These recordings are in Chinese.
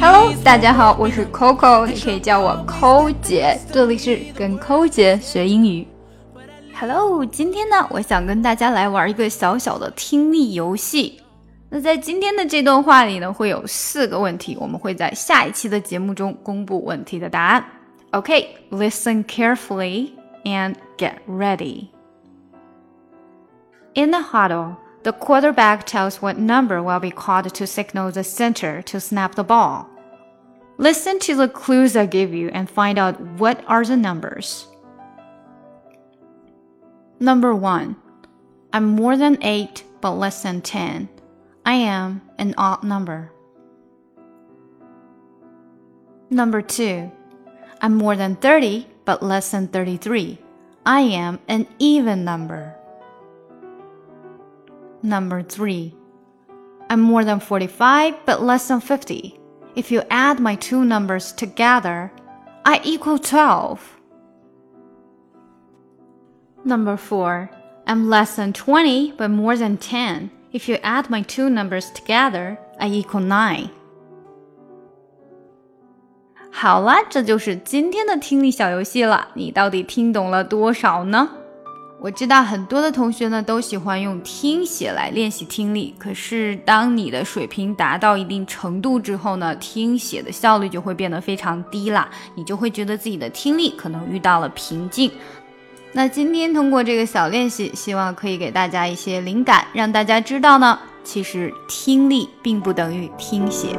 Hello，大家好，我是 Coco，你可以叫我抠姐，这里是跟抠姐学英语。Hello，今天呢，我想跟大家来玩一个小小的听力游戏。那在今天的这段话里呢，会有四个问题，我们会在下一期的节目中公布问题的答案。OK，listen carefully and get ready. In the huddle. The quarterback tells what number will be called to signal the center to snap the ball. Listen to the clues I give you and find out what are the numbers. Number 1. I'm more than 8 but less than 10. I am an odd number. Number 2. I'm more than 30 but less than 33. I am an even number. Number 3. I'm more than 45 but less than 50. If you add my two numbers together, I equal 12. Number 4. I'm less than 20 but more than 10. If you add my two numbers together, I equal 9. 好啦，这就是今天的听力小游戏了。你到底听懂了多少呢？ 我知道很多的同学呢都喜欢用听写来练习听力，可是当你的水平达到一定程度之后呢，听写的效率就会变得非常低啦，你就会觉得自己的听力可能遇到了瓶颈。那今天通过这个小练习，希望可以给大家一些灵感，让大家知道呢，其实听力并不等于听写。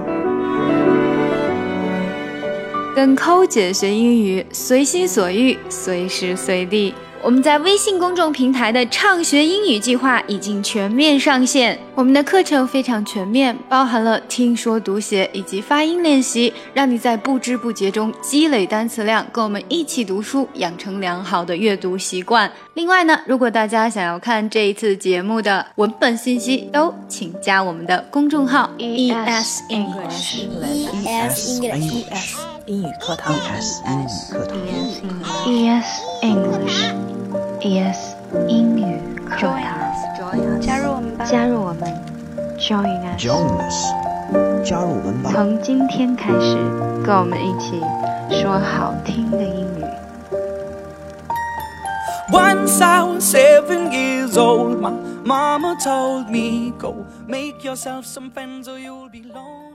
跟抠姐学英语，随心所欲，随时随地。我们在微信公众平台的畅学英语计划已经全面上线。我们的课程非常全面，包含了听说读写以及发音练习，让你在不知不觉中积累单词量，跟我们一起读书，养成良好的阅读习惯。另外呢，如果大家想要看这一次节目的文本信息，都请加我们的公众号 E S English E S English 英语课堂 E S English。ES 英语课堂，加入我们吧！加入我们，Join us，加入我们吧！从今天开始，跟我们一起说好听的英语。Once I was seven years old, my mama told me, Go make yourself some friends or you'll be lonely.